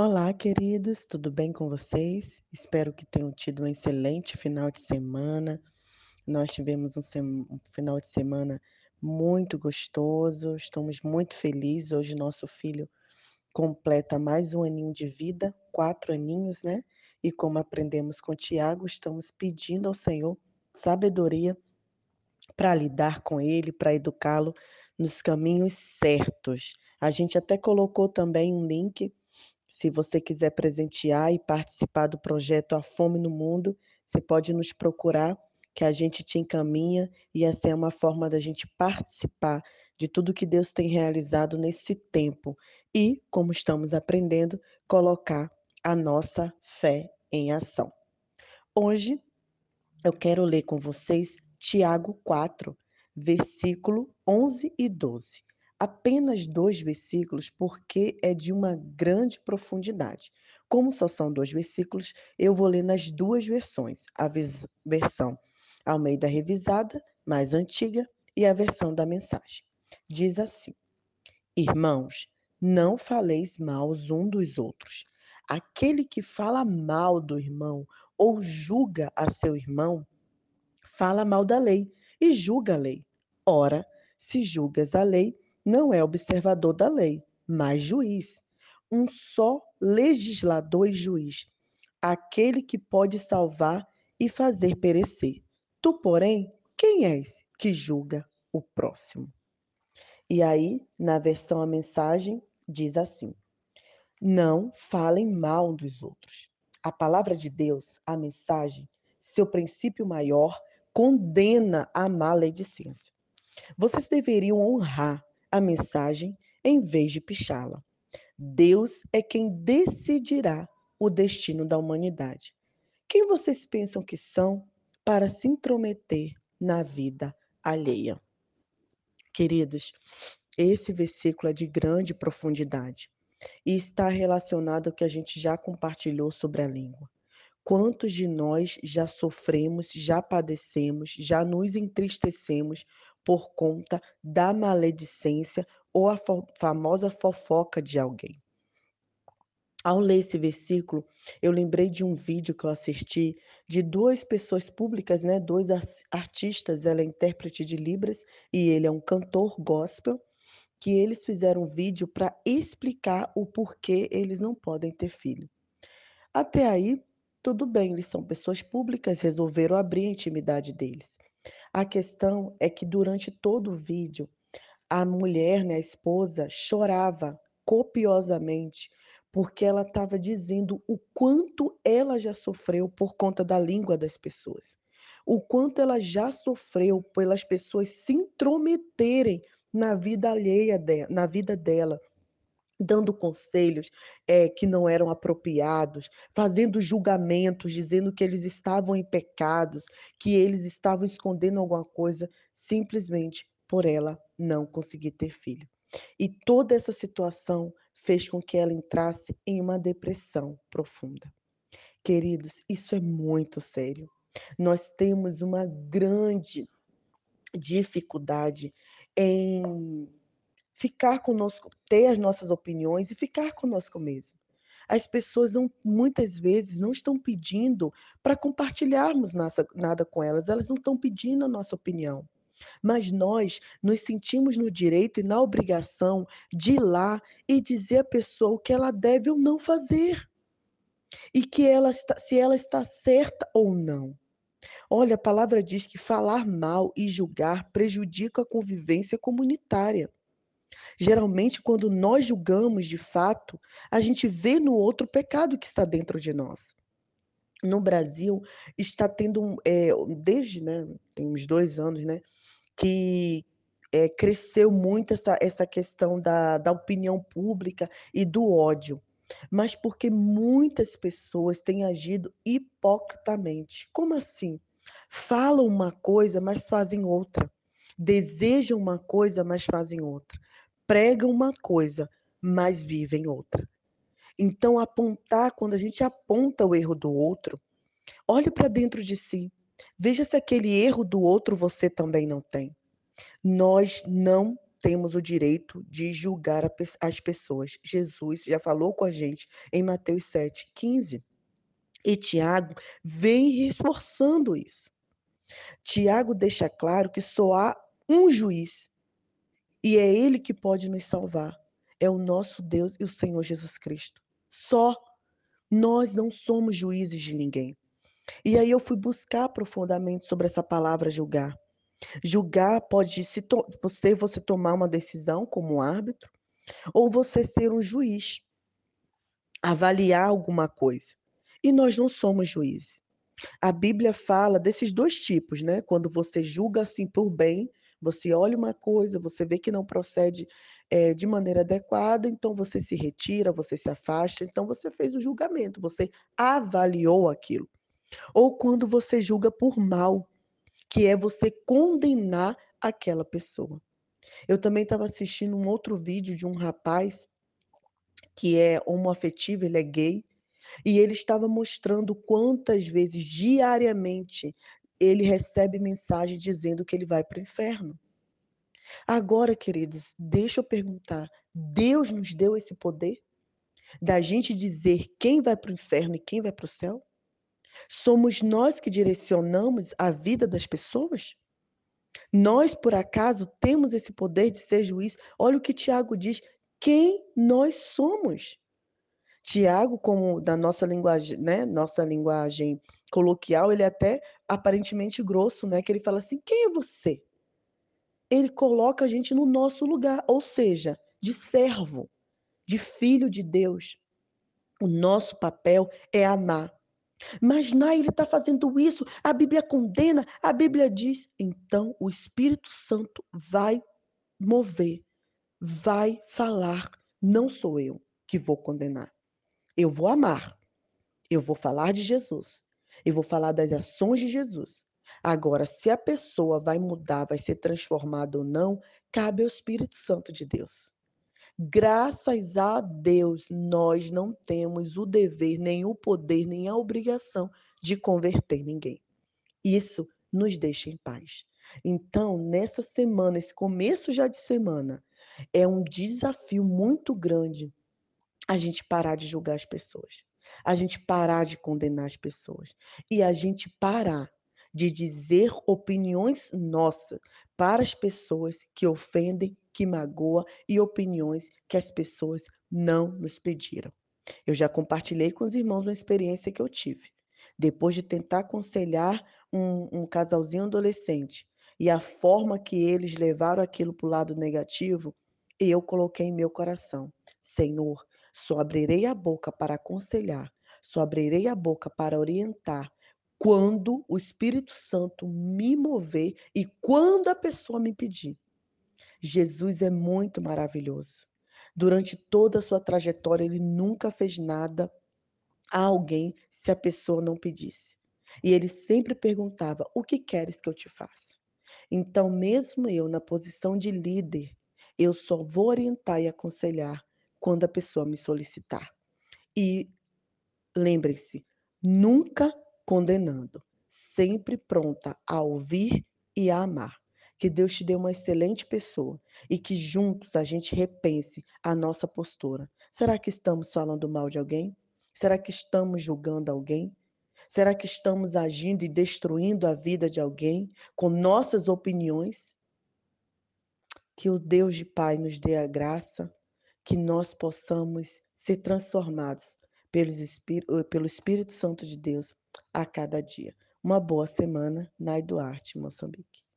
Olá, queridos, tudo bem com vocês? Espero que tenham tido um excelente final de semana. Nós tivemos um, sem... um, final de semana muito gostoso, estamos muito felizes. Hoje, nosso filho completa mais um aninho de vida, quatro aninhos, né? E como aprendemos com Tiago, estamos pedindo ao Senhor sabedoria para lidar com ele, para educá-lo nos caminhos certos. A gente até colocou também um link se você quiser presentear e participar do projeto A Fome no Mundo, você pode nos procurar, que a gente te encaminha e essa é uma forma da gente participar de tudo que Deus tem realizado nesse tempo e, como estamos aprendendo, colocar a nossa fé em ação. Hoje eu quero ler com vocês Tiago 4, versículo 11 e 12 apenas dois versículos porque é de uma grande profundidade. Como só são dois versículos, eu vou ler nas duas versões: a versão Almeida Revisada, mais antiga, e a versão da mensagem. Diz assim: Irmãos, não faleis mal um dos outros. Aquele que fala mal do irmão ou julga a seu irmão, fala mal da lei e julga a lei. Ora, se julgas a lei, não é observador da lei, mas juiz. Um só legislador e juiz, aquele que pode salvar e fazer perecer. Tu, porém, quem és que julga o próximo? E aí, na versão a mensagem, diz assim: Não falem mal dos outros. A palavra de Deus, a mensagem, seu princípio maior, condena a maledicência. Vocês deveriam honrar a mensagem em vez de pichá-la. Deus é quem decidirá o destino da humanidade. Quem vocês pensam que são para se intrometer na vida alheia? Queridos, esse versículo é de grande profundidade e está relacionado ao que a gente já compartilhou sobre a língua. Quantos de nós já sofremos, já padecemos, já nos entristecemos por conta da maledicência ou a famosa fofoca de alguém. Ao ler esse versículo, eu lembrei de um vídeo que eu assisti de duas pessoas públicas, né? Dois artistas, ela é intérprete de Libras e ele é um cantor gospel, que eles fizeram um vídeo para explicar o porquê eles não podem ter filho. Até aí, tudo bem, eles são pessoas públicas, resolveram abrir a intimidade deles. A questão é que durante todo o vídeo, a mulher, né, a esposa, chorava copiosamente porque ela estava dizendo o quanto ela já sofreu por conta da língua das pessoas. O quanto ela já sofreu pelas pessoas se intrometerem na vida alheia, na vida dela, dando conselhos é, que não eram apropriados, fazendo julgamentos, dizendo que eles estavam em pecados, que eles estavam escondendo alguma coisa, simplesmente por ela não conseguir ter filho. E toda essa situação fez com que ela entrasse em uma depressão profunda. Queridos, isso é muito sério. Nós temos uma grande dificuldade em ficar conosco, ter as nossas opiniões e ficar conosco mesmo. As pessoas não, muitas vezes não estão pedindo para compartilharmos nada, nada com elas, elas não estão pedindo a nossa opinião. Mas nós nos sentimos no direito e na obrigação de ir lá e dizer à pessoa o que ela deve ou não fazer. E que ela está, se ela está certa ou não. Olha, a palavra diz que falar mal e julgar prejudica a convivência comunitária. Geralmente, quando nós julgamos de fato, a gente vê no outro pecado que está dentro de nós. No Brasil, está tendo, é, desde, né, tem uns dois anos, né, que é, cresceu muito essa, essa questão da, da opinião pública e do ódio mas porque muitas pessoas têm agido hipocritamente. Como assim? Falam uma coisa, mas fazem outra. Desejam uma coisa, mas fazem outra pregam uma coisa, mas vivem outra. Então, apontar, quando a gente aponta o erro do outro, olhe para dentro de si. Veja se aquele erro do outro você também não tem. Nós não temos o direito de julgar as pessoas. Jesus já falou com a gente em Mateus 7,15. E Tiago vem reforçando isso. Tiago deixa claro que só há um juiz, e é ele que pode nos salvar. É o nosso Deus e o Senhor Jesus Cristo. Só. Nós não somos juízes de ninguém. E aí eu fui buscar profundamente sobre essa palavra julgar. Julgar pode se você você tomar uma decisão como árbitro ou você ser um juiz. Avaliar alguma coisa. E nós não somos juízes. A Bíblia fala desses dois tipos, né? Quando você julga assim por bem, você olha uma coisa, você vê que não procede é, de maneira adequada, então você se retira, você se afasta, então você fez o julgamento, você avaliou aquilo. Ou quando você julga por mal, que é você condenar aquela pessoa. Eu também estava assistindo um outro vídeo de um rapaz que é homoafetivo, ele é gay, e ele estava mostrando quantas vezes diariamente ele recebe mensagem dizendo que ele vai para o inferno. Agora, queridos, deixa eu perguntar: Deus nos deu esse poder da gente dizer quem vai para o inferno e quem vai para o céu? Somos nós que direcionamos a vida das pessoas? Nós, por acaso, temos esse poder de ser juiz? Olha o que Tiago diz: quem nós somos. Tiago, como da nossa linguagem, né, nossa linguagem coloquial, ele é até aparentemente grosso, né, que ele fala assim: "Quem é você?" Ele coloca a gente no nosso lugar, ou seja, de servo, de filho de Deus. O nosso papel é amar. Mas Nai, ele está fazendo isso, a Bíblia condena, a Bíblia diz. Então o Espírito Santo vai mover, vai falar. Não sou eu que vou condenar. Eu vou amar. Eu vou falar de Jesus. Eu vou falar das ações de Jesus. Agora, se a pessoa vai mudar, vai ser transformada ou não, cabe ao Espírito Santo de Deus. Graças a Deus, nós não temos o dever, nem o poder, nem a obrigação de converter ninguém. Isso nos deixa em paz. Então, nessa semana, esse começo já de semana, é um desafio muito grande a gente parar de julgar as pessoas, a gente parar de condenar as pessoas e a gente parar de dizer opiniões nossas para as pessoas que ofendem, que magoam e opiniões que as pessoas não nos pediram. Eu já compartilhei com os irmãos uma experiência que eu tive. Depois de tentar aconselhar um, um casalzinho adolescente e a forma que eles levaram aquilo para o lado negativo, eu coloquei em meu coração: Senhor, só abrirei a boca para aconselhar, só abrirei a boca para orientar quando o Espírito Santo me mover e quando a pessoa me pedir. Jesus é muito maravilhoso. Durante toda a sua trajetória, ele nunca fez nada a alguém se a pessoa não pedisse. E ele sempre perguntava: O que queres que eu te faça? Então, mesmo eu, na posição de líder, eu só vou orientar e aconselhar quando a pessoa me solicitar. E lembrem-se, nunca condenando, sempre pronta a ouvir e a amar. Que Deus te dê uma excelente pessoa e que juntos a gente repense a nossa postura. Será que estamos falando mal de alguém? Será que estamos julgando alguém? Será que estamos agindo e destruindo a vida de alguém com nossas opiniões? Que o Deus de Pai nos dê a graça que nós possamos ser transformados eh, pelo Espírito Santo de Deus a cada dia. Uma boa semana, Nai Duarte, Moçambique.